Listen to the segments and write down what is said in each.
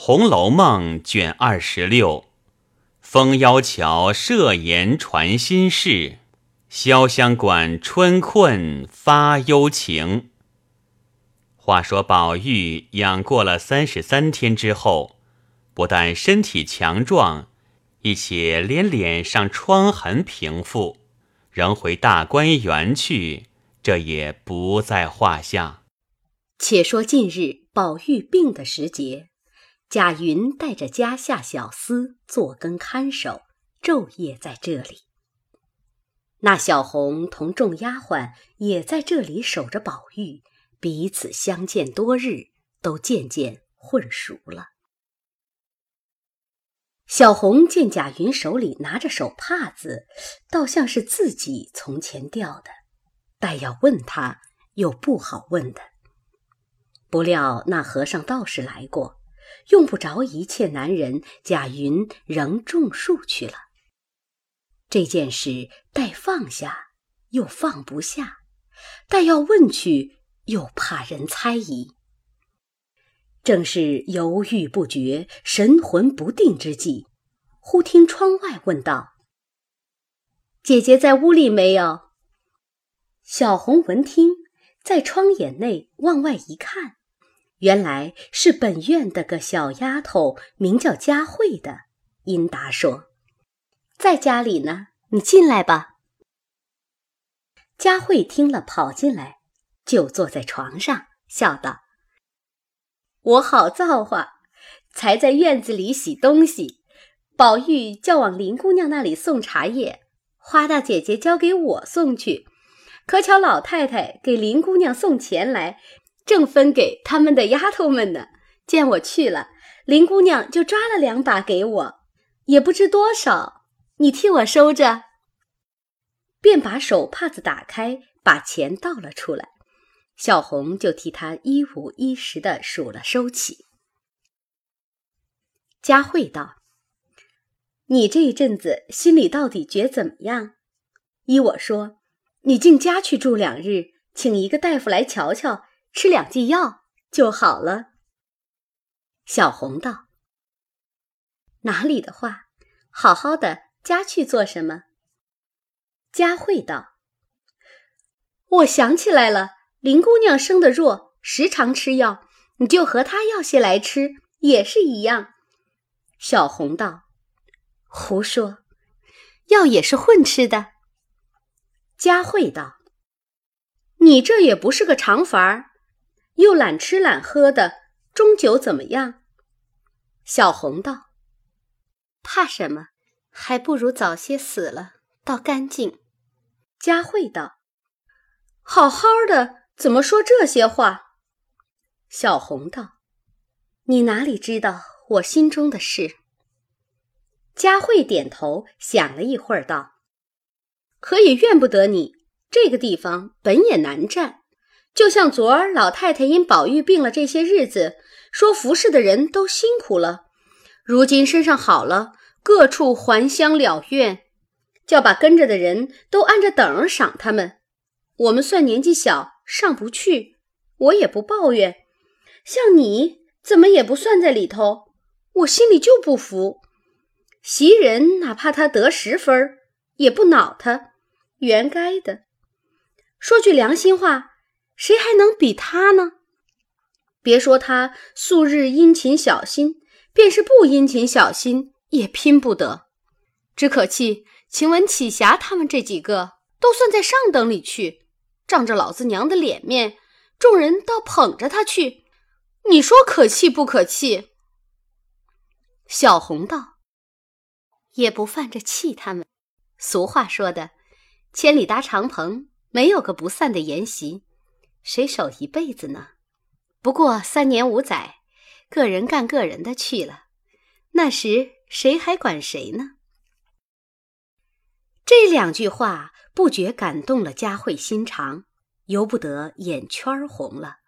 红楼梦》卷二十六，风妖桥设言传心事，潇湘馆春困发幽情。话说宝玉养过了三十三天之后，不但身体强壮，一且连脸上疮痕平复，仍回大观园去，这也不在话下。且说近日宝玉病的时节，贾云带着家下小厮坐更看守，昼夜在这里。那小红同众丫鬟也在这里守着宝玉，彼此相见多日，都渐渐混熟了。小红见贾云手里拿着手帕子，倒像是自己从前掉的，待要问他，又不好问的。不料那和尚道士来过，用不着一切男人，贾云仍种树去了。这件事待放下，又放不下；待要问去，又怕人猜疑。正是犹豫不决、神魂不定之际，忽听窗外问道：“姐姐在屋里没有？”小红闻听，在窗眼内往外一看。原来是本院的个小丫头，名叫佳慧的。英达说：“在家里呢，你进来吧。”佳慧听了，跑进来，就坐在床上，笑道：“我好造化，才在院子里洗东西，宝玉叫往林姑娘那里送茶叶，花大姐姐交给我送去，可巧老太太给林姑娘送钱来。”正分给他们的丫头们呢。见我去了，林姑娘就抓了两把给我，也不知多少，你替我收着。便把手帕子打开，把钱倒了出来。小红就替他一五一十的数了收起。佳慧道：“你这一阵子心里到底觉怎么样？依我说，你进家去住两日，请一个大夫来瞧瞧。”吃两剂药就好了。小红道：“哪里的话，好好的家去做什么？”佳慧道：“我想起来了，林姑娘生的弱，时常吃药，你就和她要些来吃，也是一样。”小红道：“胡说，药也是混吃的。”佳慧道：“你这也不是个常法儿。”又懒吃懒喝的，终究怎么样？小红道：“怕什么？还不如早些死了，倒干净。”佳慧道：“好好的，怎么说这些话？”小红道：“你哪里知道我心中的事？”佳慧点头，想了一会儿，道：“可也怨不得你，这个地方本也难占。”就像昨儿老太太因宝玉病了这些日子，说服侍的人都辛苦了，如今身上好了，各处还乡了院，叫把跟着的人都按着等儿赏他们。我们算年纪小，上不去，我也不抱怨。像你怎么也不算在里头，我心里就不服。袭人哪怕他得十分，也不恼他，原该的。说句良心话。谁还能比他呢？别说他素日殷勤小心，便是不殷勤小心也拼不得。只可气晴雯、启霞他们这几个都算在上等里去，仗着老子娘的脸面，众人倒捧着他去。你说可气不可气？小红道：“也不犯着气他们。俗话说的，千里搭长棚，没有个不散的筵席。”谁守一辈子呢？不过三年五载，个人干个人的去了。那时谁还管谁呢？这两句话不觉感动了佳慧心肠，由不得眼圈红了，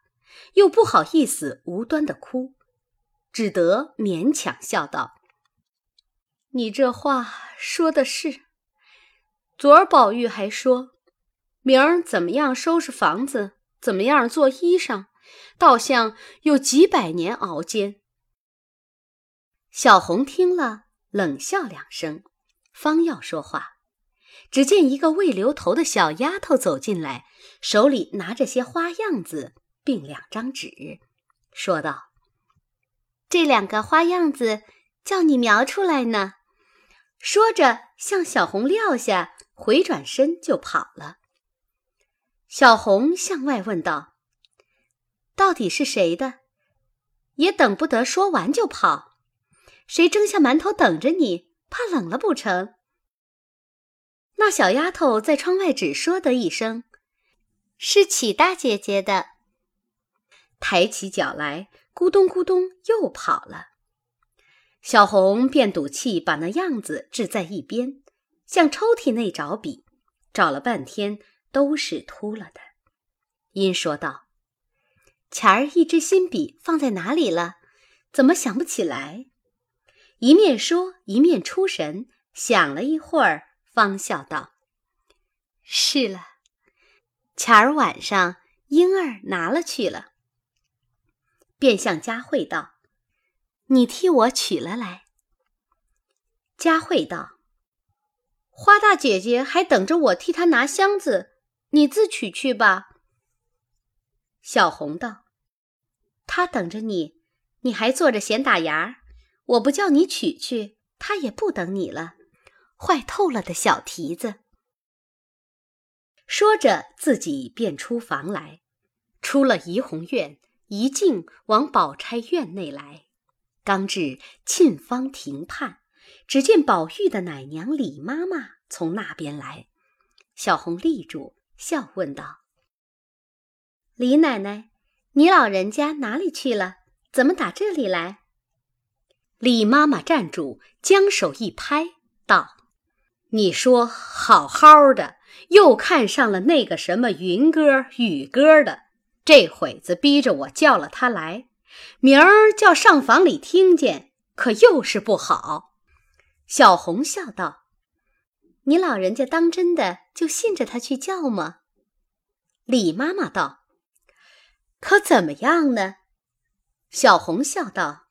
又不好意思无端的哭，只得勉强笑道：“你这话说的是。昨儿宝玉还说，明儿怎么样收拾房子。”怎么样做衣裳，倒像有几百年熬煎。小红听了，冷笑两声，方要说话，只见一个未留头的小丫头走进来，手里拿着些花样子，并两张纸，说道：“这两个花样子叫你描出来呢。”说着，向小红撂下，回转身就跑了。小红向外问道：“到底是谁的？”也等不得说完就跑，谁蒸下馒头等着你？怕冷了不成？那小丫头在窗外只说的一声：“是启大姐姐的。”抬起脚来，咕咚咕咚又跑了。小红便赌气把那样子置在一边，向抽屉内找笔，找了半天都是秃了的。因说道。前儿一支新笔放在哪里了？怎么想不起来？一面说一面出神，想了一会儿，方笑道：“是了，前儿晚上婴儿拿了去了。”便向佳慧道：“你替我取了来。”佳慧道：“花大姐姐还等着我替她拿箱子，你自取去吧。”小红道：“他等着你，你还坐着闲打牙。我不叫你取去，他也不等你了。坏透了的小蹄子。”说着，自己便出房来，出了怡红院，一径往宝钗院内来。刚至沁芳亭畔，只见宝玉的奶娘李妈妈从那边来。小红立住，笑问道。李奶奶，你老人家哪里去了？怎么打这里来？李妈妈站住，将手一拍，道：“你说好好的，又看上了那个什么云歌、雨歌的，这会子逼着我叫了他来，明儿叫上房里听见，可又是不好。”小红笑道：“你老人家当真的就信着他去叫吗？”李妈妈道。可怎么样呢？小红笑道：“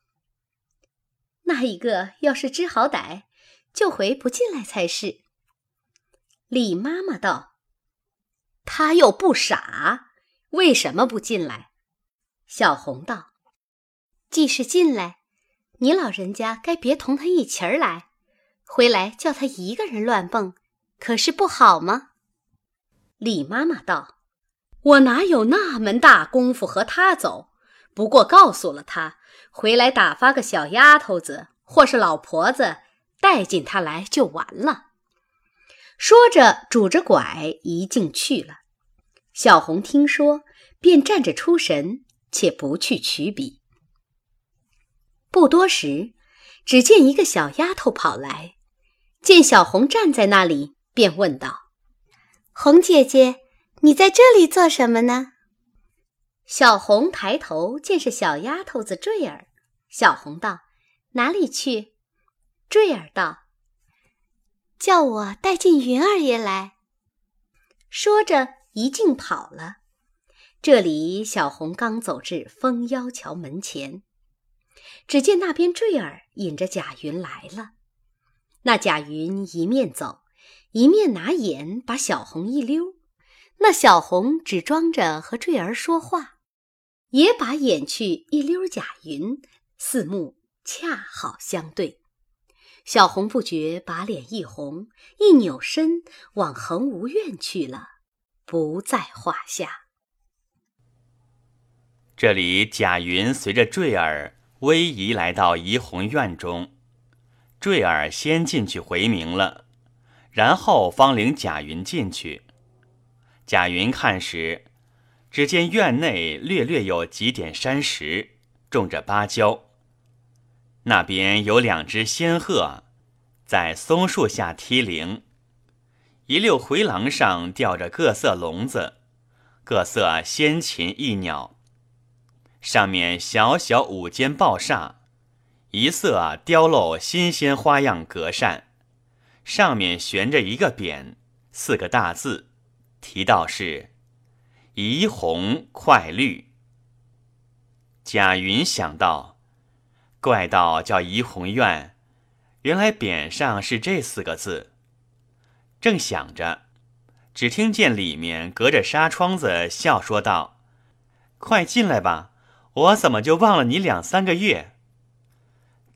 那一个要是知好歹，就回不进来才是。”李妈妈道：“他又不傻，为什么不进来？”小红道：“既是进来，你老人家该别同他一起儿来，回来叫他一个人乱蹦，可是不好吗？”李妈妈道。我哪有那门大功夫和他走？不过告诉了他，回来打发个小丫头子或是老婆子带进他来就完了。说着，拄着拐一径去了。小红听说，便站着出神，且不去取笔。不多时，只见一个小丫头跑来，见小红站在那里，便问道：“红姐姐。”你在这里做什么呢？小红抬头见是小丫头子坠儿。小红道：“哪里去？”坠儿道：“叫我带进云儿爷来。”说着一径跑了。这里小红刚走至封腰桥门前，只见那边坠儿引着贾云来了。那贾云一面走，一面拿眼把小红一溜。那小红只装着和坠儿说话，也把眼去一溜贾云，四目恰好相对。小红不觉把脸一红，一扭身往恒芜院去了，不在话下。这里贾云随着坠儿逶移来到怡红院中，坠儿先进去回明了，然后方领贾云进去。贾云看时，只见院内略略有几点山石，种着芭蕉。那边有两只仙鹤，在松树下踢铃；一溜回廊上吊着各色笼子，各色仙禽异鸟。上面小小五间抱厦，一色啊雕镂新鲜花样格扇，上面悬着一个匾，四个大字。提到是怡红快绿，贾云想到，怪道叫怡红院，原来匾上是这四个字。正想着，只听见里面隔着纱窗子笑说道：“快进来吧，我怎么就忘了你两三个月？”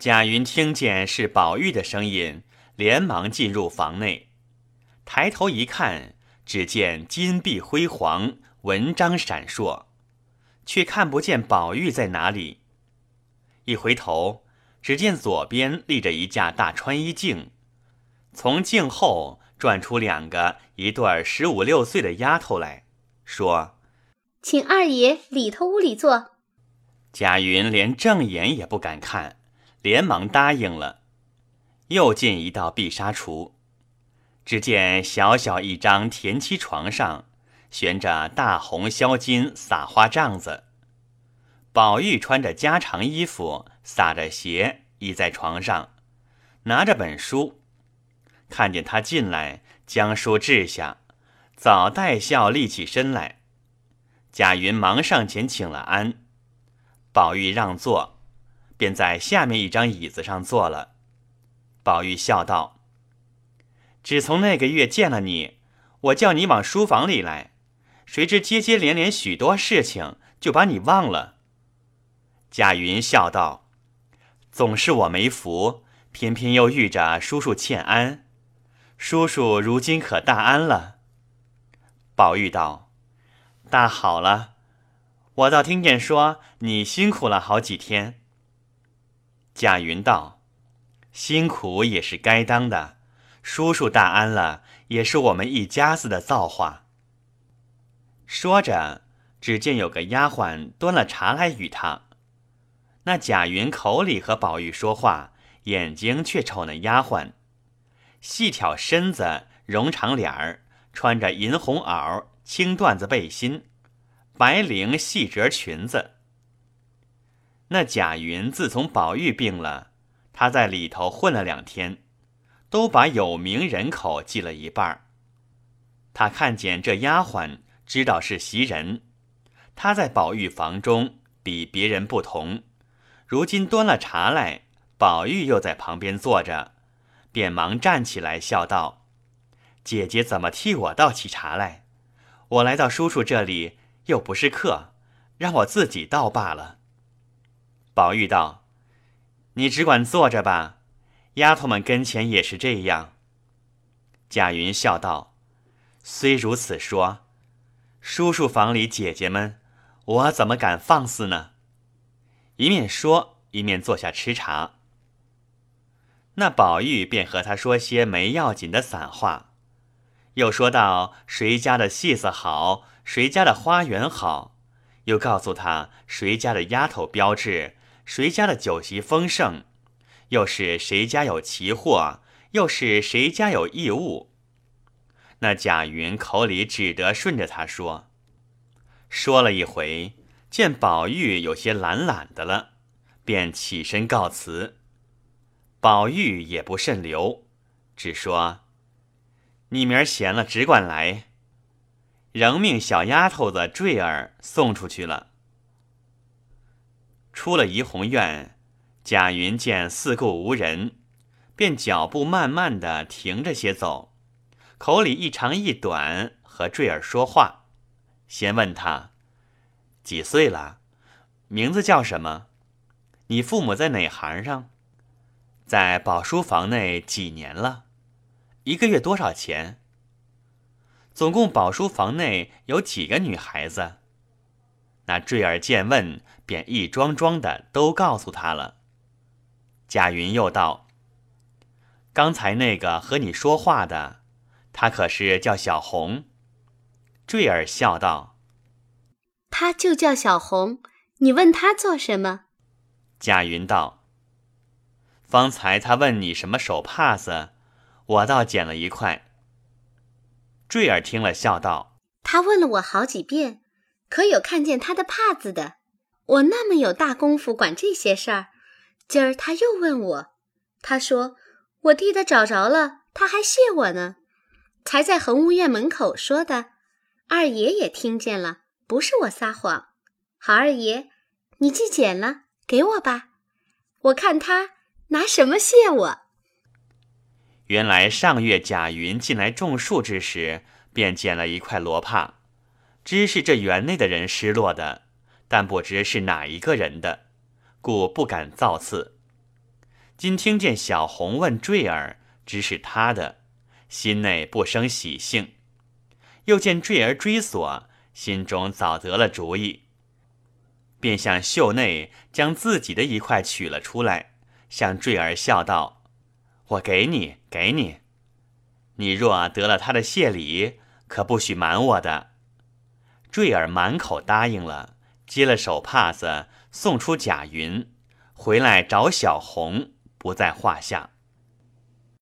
贾云听见是宝玉的声音，连忙进入房内，抬头一看，只见金碧辉煌，文章闪烁。却看不见宝玉在哪里。一回头，只见左边立着一架大穿衣镜，从镜后转出两个一对十五六岁的丫头来说：“请二爷里头屋里坐。”贾云连正眼也不敢看，连忙答应了。又进一道碧纱橱，只见小小一张田七床上。悬着大红销金撒花帐子，宝玉穿着家常衣服，撒着鞋，倚在床上，拿着本书。看见他进来，将书掷下，早带笑立起身来。贾云忙上前请了安，宝玉让座，便在下面一张椅子上坐了。宝玉笑道：“只从那个月见了你，我叫你往书房里来。”谁知接接连连许多事情，就把你忘了。贾云笑道：“总是我没福，偏偏又遇着叔叔欠安。叔叔如今可大安了。”宝玉道：“大好了，我倒听见说你辛苦了好几天。”贾云道：“辛苦也是该当的，叔叔大安了，也是我们一家子的造化。”说着，只见有个丫鬟端了茶来与他。那贾云口里和宝玉说话，眼睛却瞅那丫鬟，细挑身子，容长脸儿，穿着银红袄、青缎子背心、白绫细褶裙子。那贾云自从宝玉病了，他在里头混了两天，都把有名人口记了一半他看见这丫鬟。知道是袭人，他在宝玉房中比别人不同。如今端了茶来，宝玉又在旁边坐着，便忙站起来笑道：“姐姐怎么替我倒起茶来？我来到叔叔这里又不是客，让我自己倒罢了。”宝玉道：“你只管坐着吧，丫头们跟前也是这样。”贾云笑道：“虽如此说。”叔叔房里姐姐们，我怎么敢放肆呢？一面说，一面坐下吃茶。那宝玉便和他说些没要紧的散话，又说到谁家的戏子好，谁家的花园好，又告诉他谁家的丫头标致，谁家的酒席丰盛，又是谁家有奇货，又是谁家有异物。那贾云口里只得顺着他说，说了一回，见宝玉有些懒懒的了，便起身告辞。宝玉也不甚留，只说：“你明儿闲了，只管来。”仍命小丫头子坠儿送出去了。出了怡红院，贾云见四顾无人，便脚步慢慢的停着些走。口里一长一短和坠儿说话，先问他几岁了，名字叫什么？你父母在哪行上？在宝书房内几年了？一个月多少钱？总共宝书房内有几个女孩子？那坠儿见问，便一桩桩的都告诉他了。贾云又道：“刚才那个和你说话的。”他可是叫小红，坠儿笑道：“他就叫小红，你问他做什么？”贾云道：“方才他问你什么手帕子，我倒捡了一块。”坠儿听了笑道：“他问了我好几遍，可有看见他的帕子的？我那么有大功夫管这些事儿，今儿他又问我，他说我替他找着了，他还谢我呢。”才在恒务院门口说的，二爷也听见了，不是我撒谎。好，二爷，你既捡了，给我吧，我看他拿什么谢我。原来上月贾云进来种树之时，便捡了一块罗帕，知是这园内的人失落的，但不知是哪一个人的，故不敢造次。今听见小红问坠儿，知是他的，心内不生喜兴；又见坠儿追索，心中早得了主意，便向袖内将自己的一块取了出来，向坠儿笑道。我给你，给你。你若得了他的谢礼，可不许瞒我的。坠儿满口答应了，接了手帕子，送出贾云，回来找小红，不在话下。